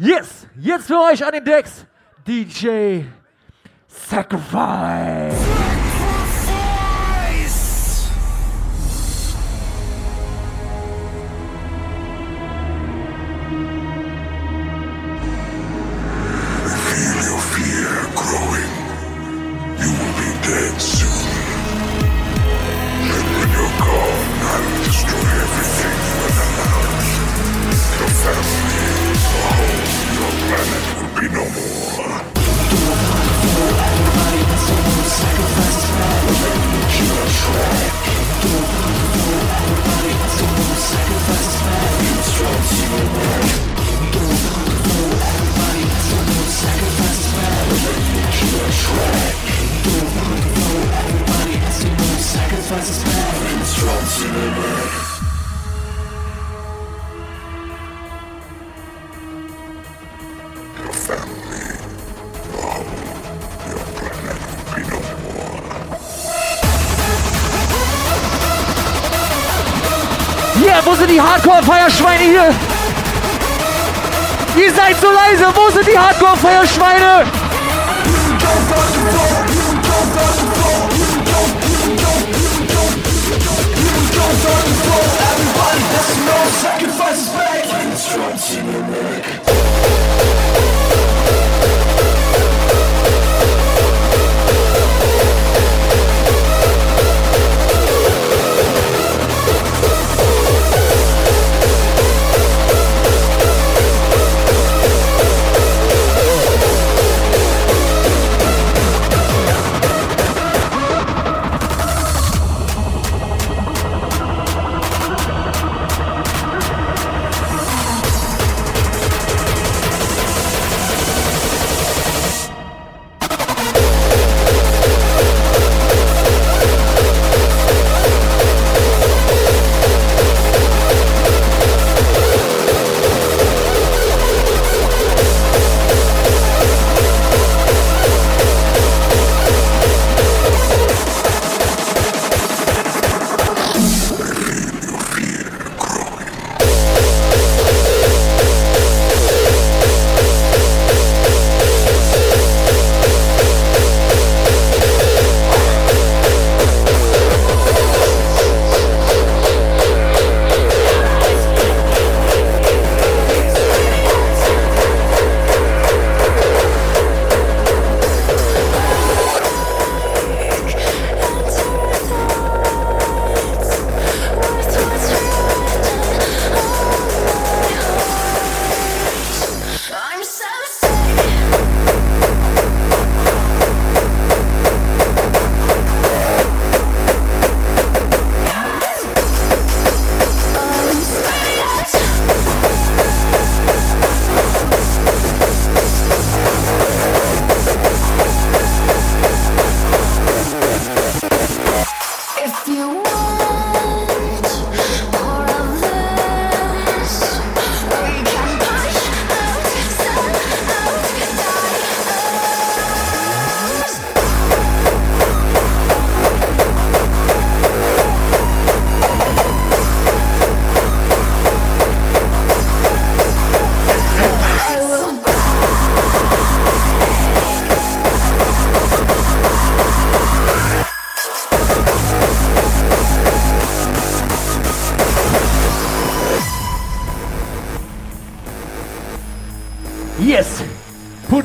Yes, jetzt für euch an den Decks DJ Sacrifice. wo sind die Hardcore-Feuerschweine?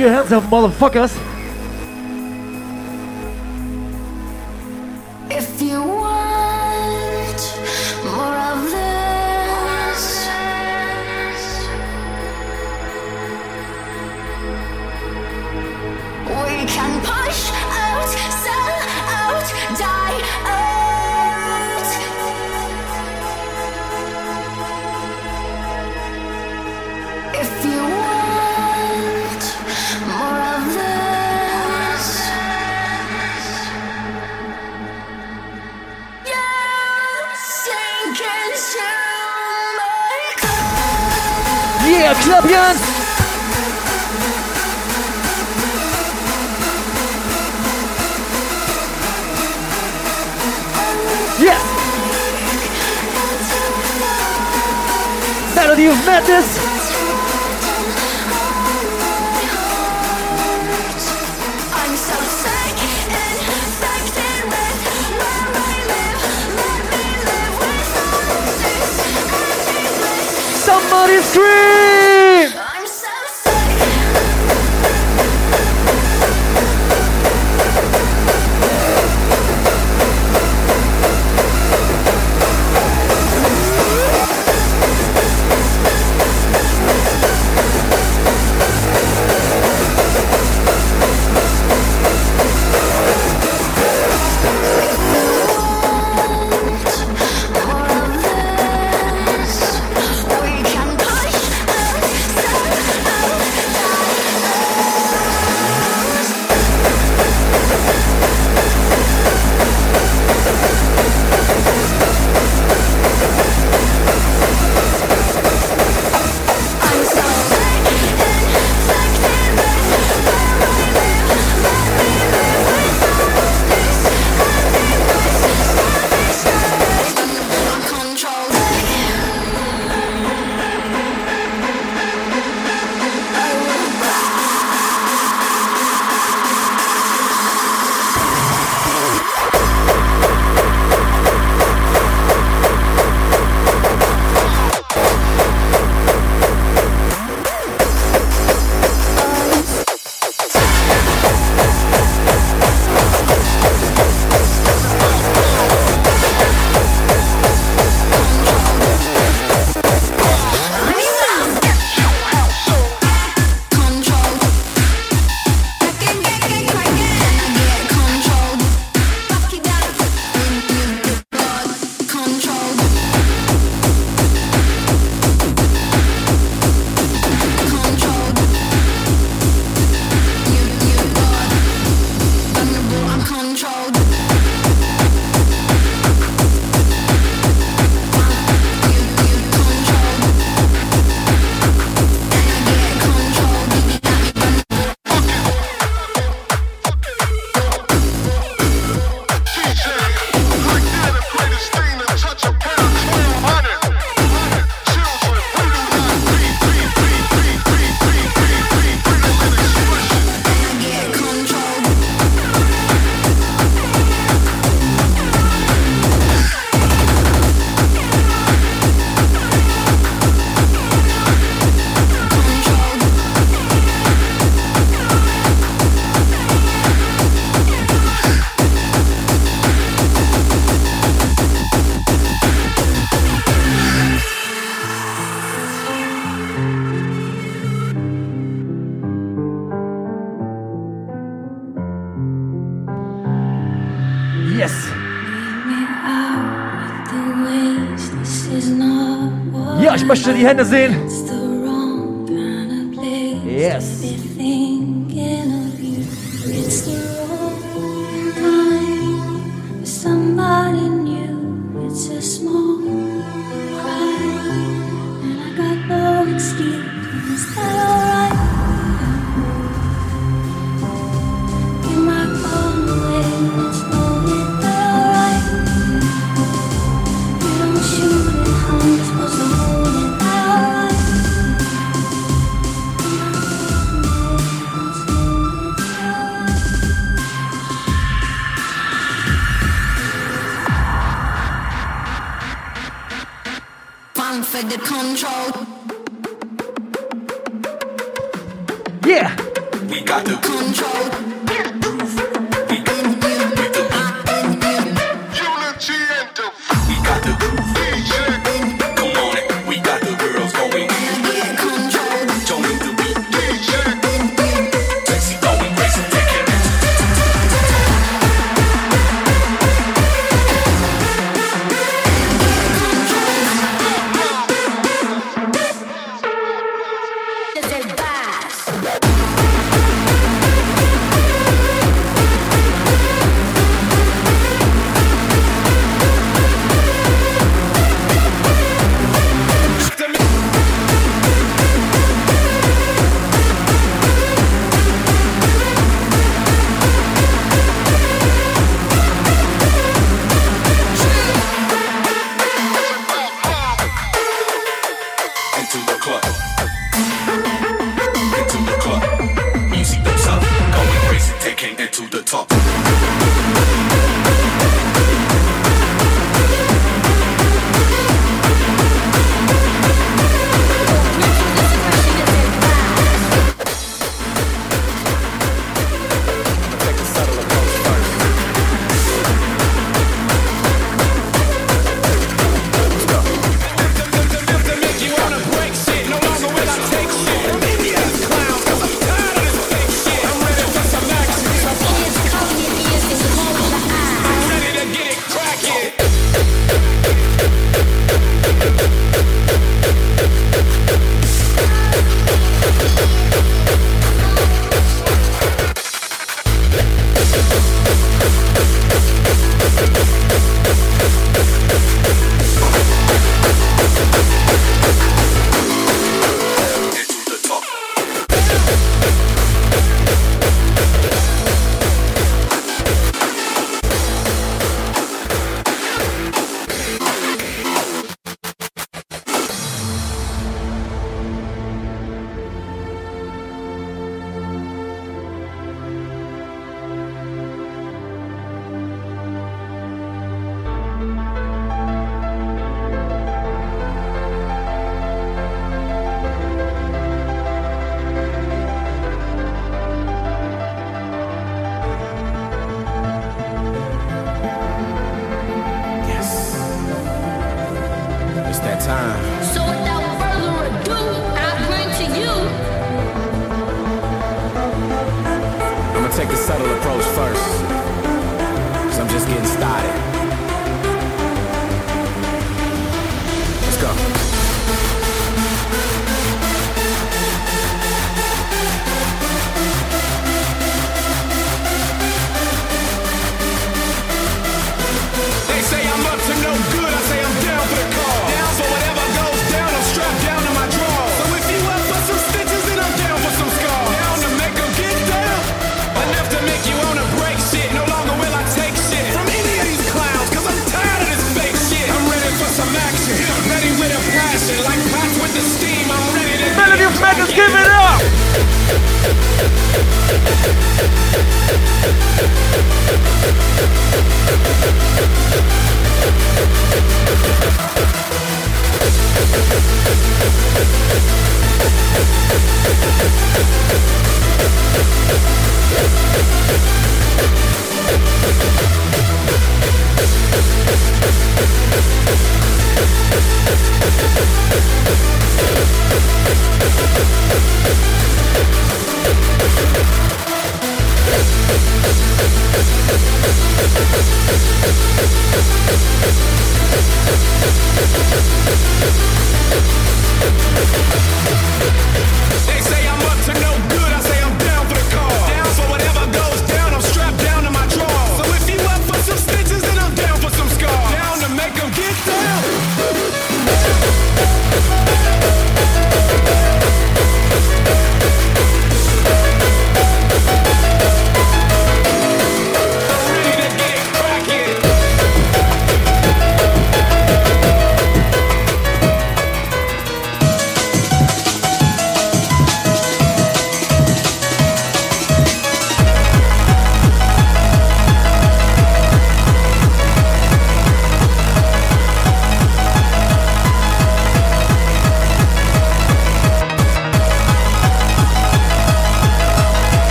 your hands up, motherfuckers! none of you've met this. Somebody scream! Yes. Ja, ich möchte die Hände sehen. Yes.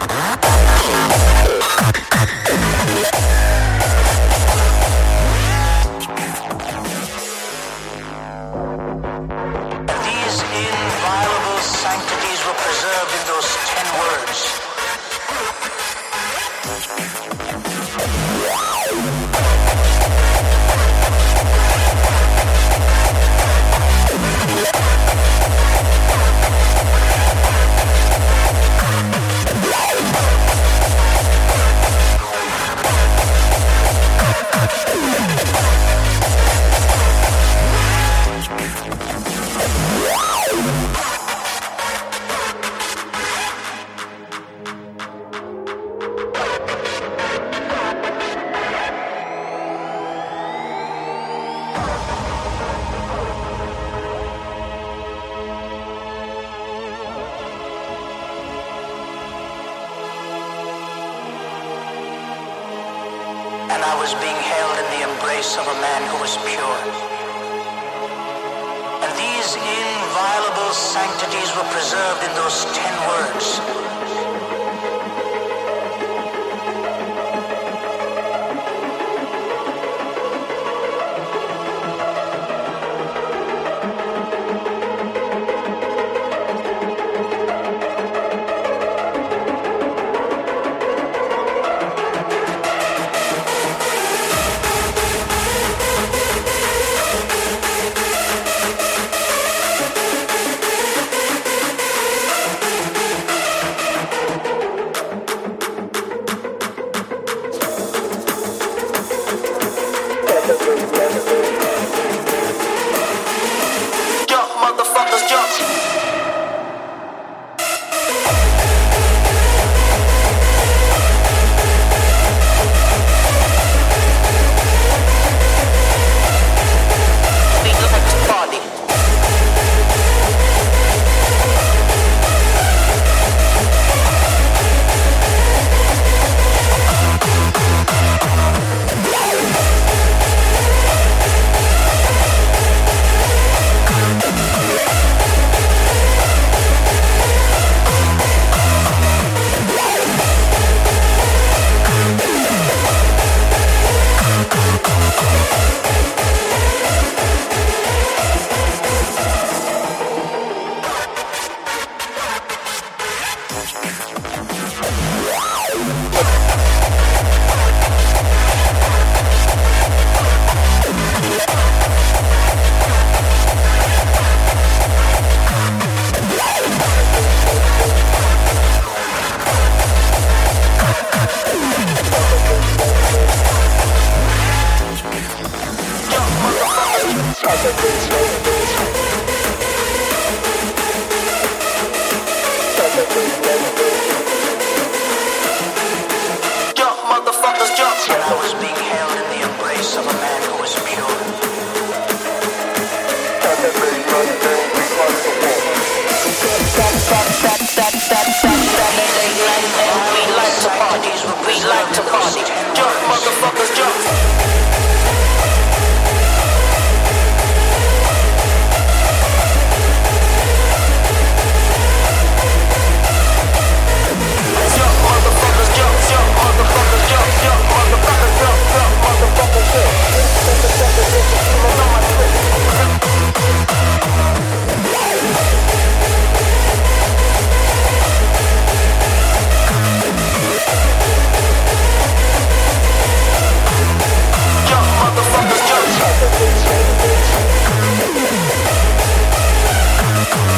Huh? like to party. Just motherfuckers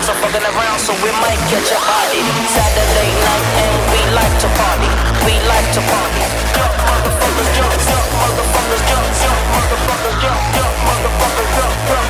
cops are fucking around, so we might catch a body. Saturday night and we like to party. We like to party. Jump, motherfuckers, jump, jump, motherfuckers, jump, jump, motherfuckers, jump, jump, motherfuckers, jump, jump.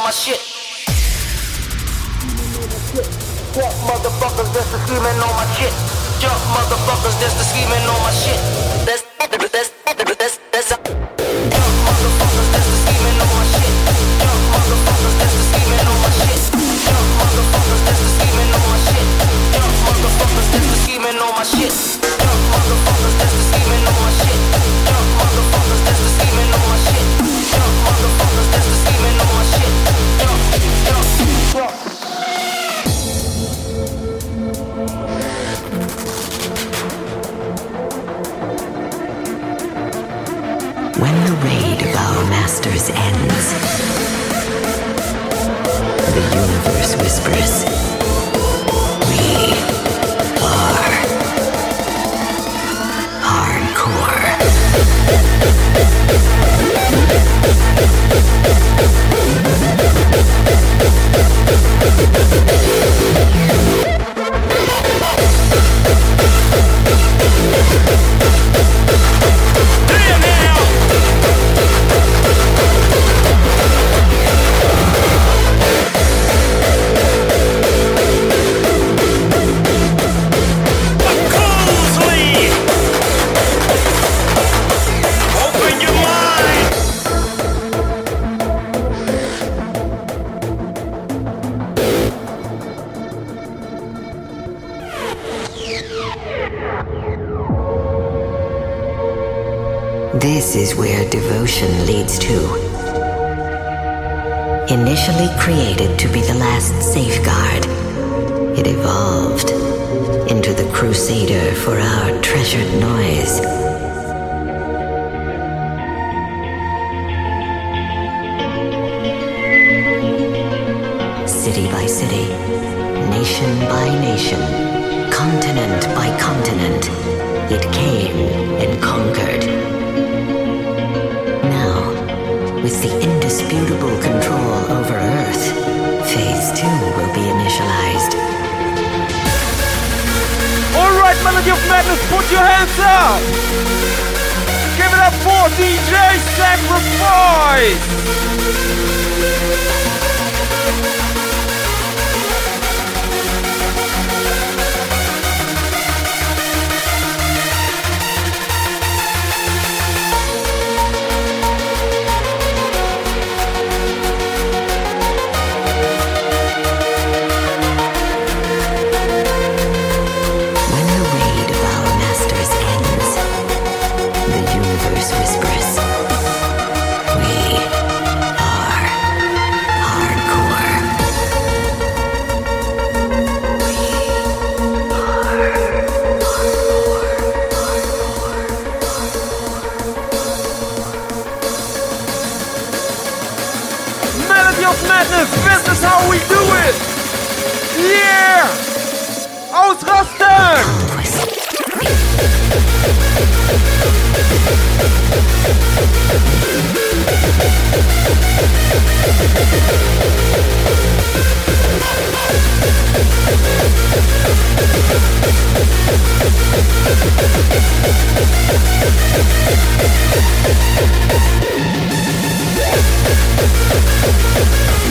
On my shit. Jump, motherfuckers, that's the scheming on my shit. Jump motherfuckers, that's the scheming on my shit. That's right melody of madness, put your hands up! Give it up for DJ Sacrifice! That's how we do it! Yeah! Ausrasten!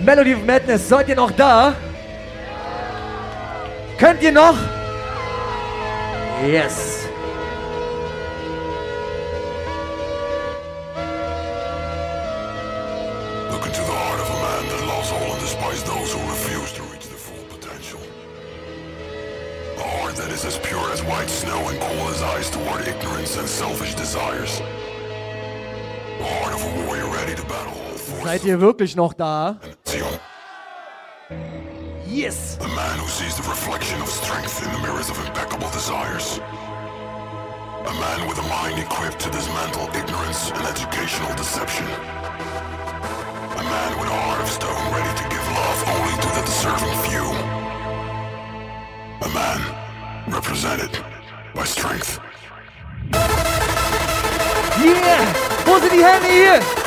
Melody of Madness, seid ihr noch da? Könnt ihr noch? Yes. Look into the heart of a man that loves all and despises those who refuse to reach their full potential. A heart that is as pure as white snow and cool as ice toward ignorance and selfish desires. The heart of a warrior ready to battle all forces. Seid ihr wirklich noch da? Zion, Yes. the man who sees the reflection of strength in the mirrors of impeccable desires. A man with a mind equipped to dismantle ignorance and educational deception. A man with a heart of stone ready to give love only to the deserving few. A man represented by strength. Yeah! Wo sind die Hände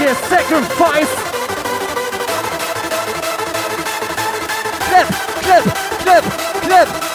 DJ Sacrifice! Clap, clap, clap, clap!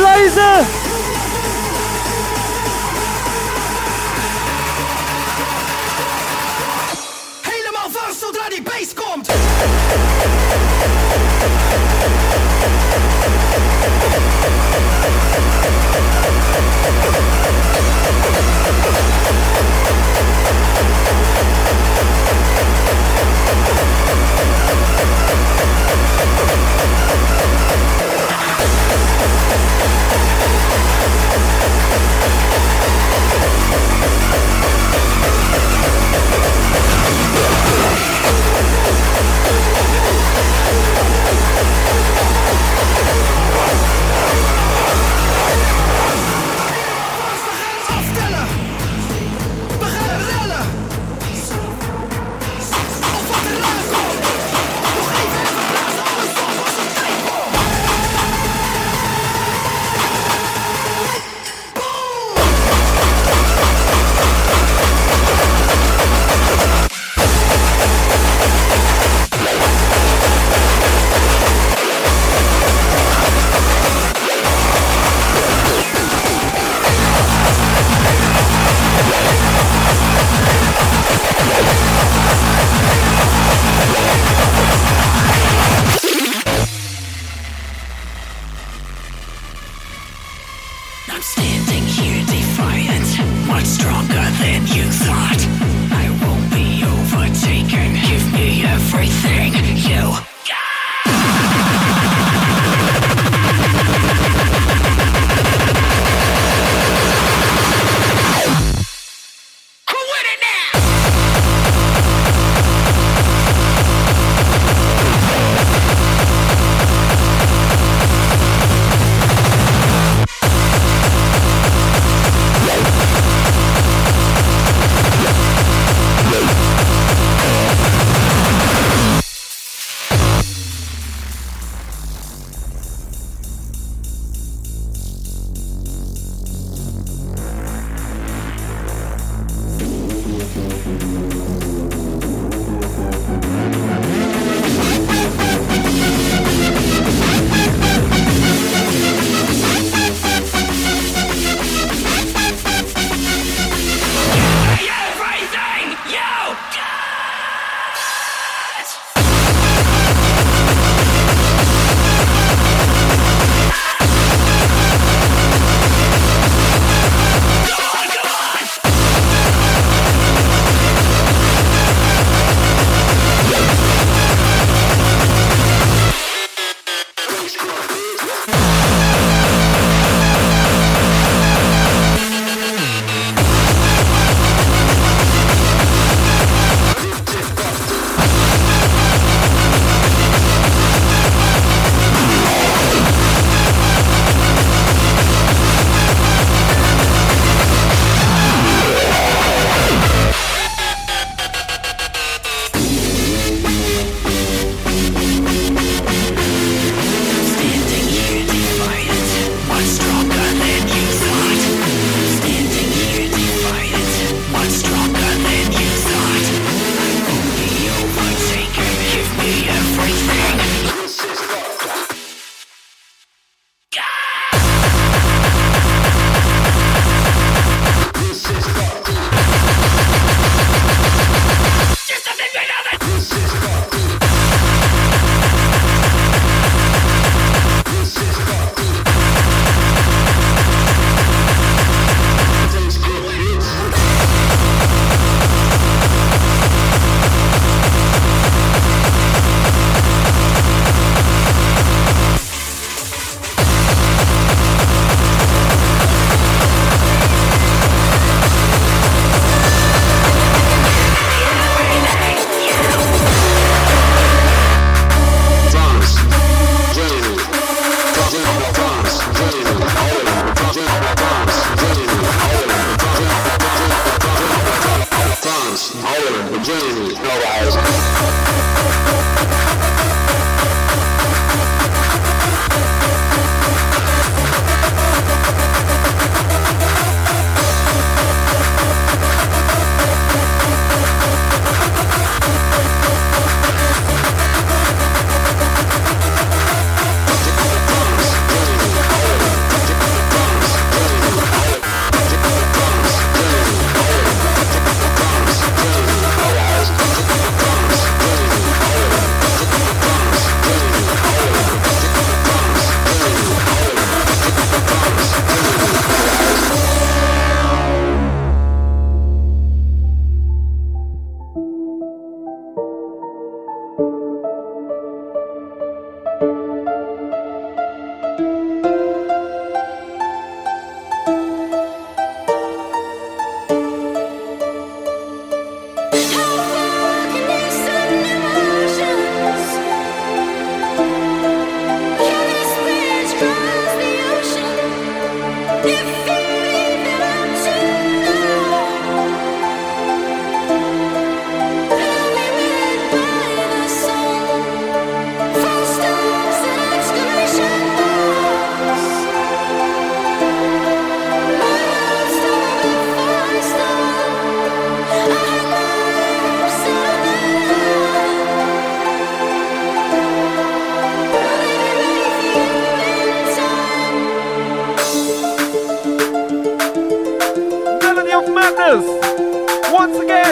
Zu.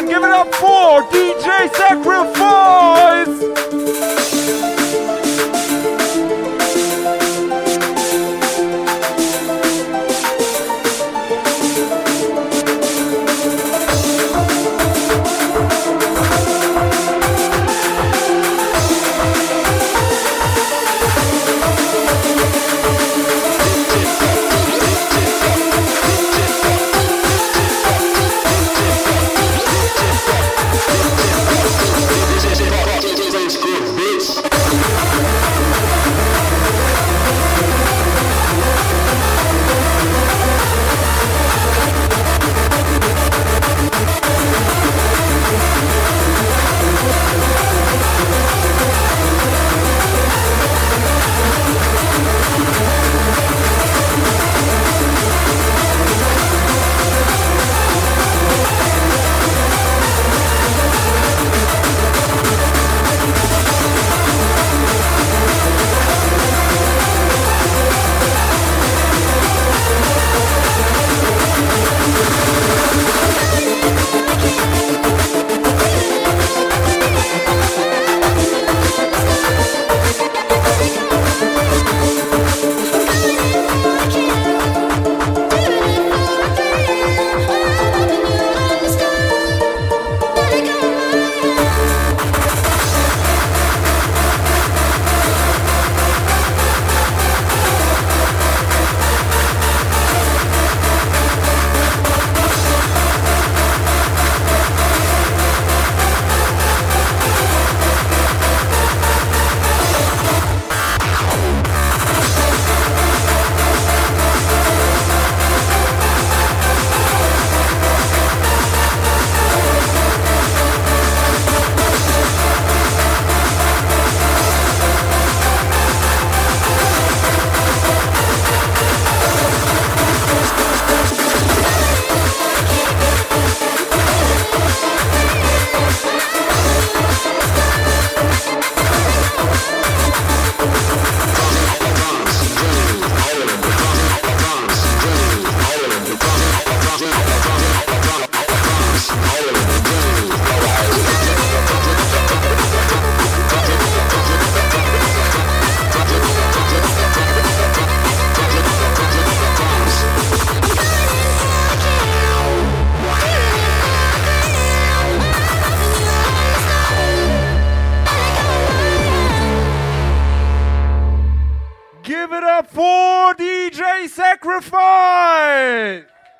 Give it up for DJ Sacrifice.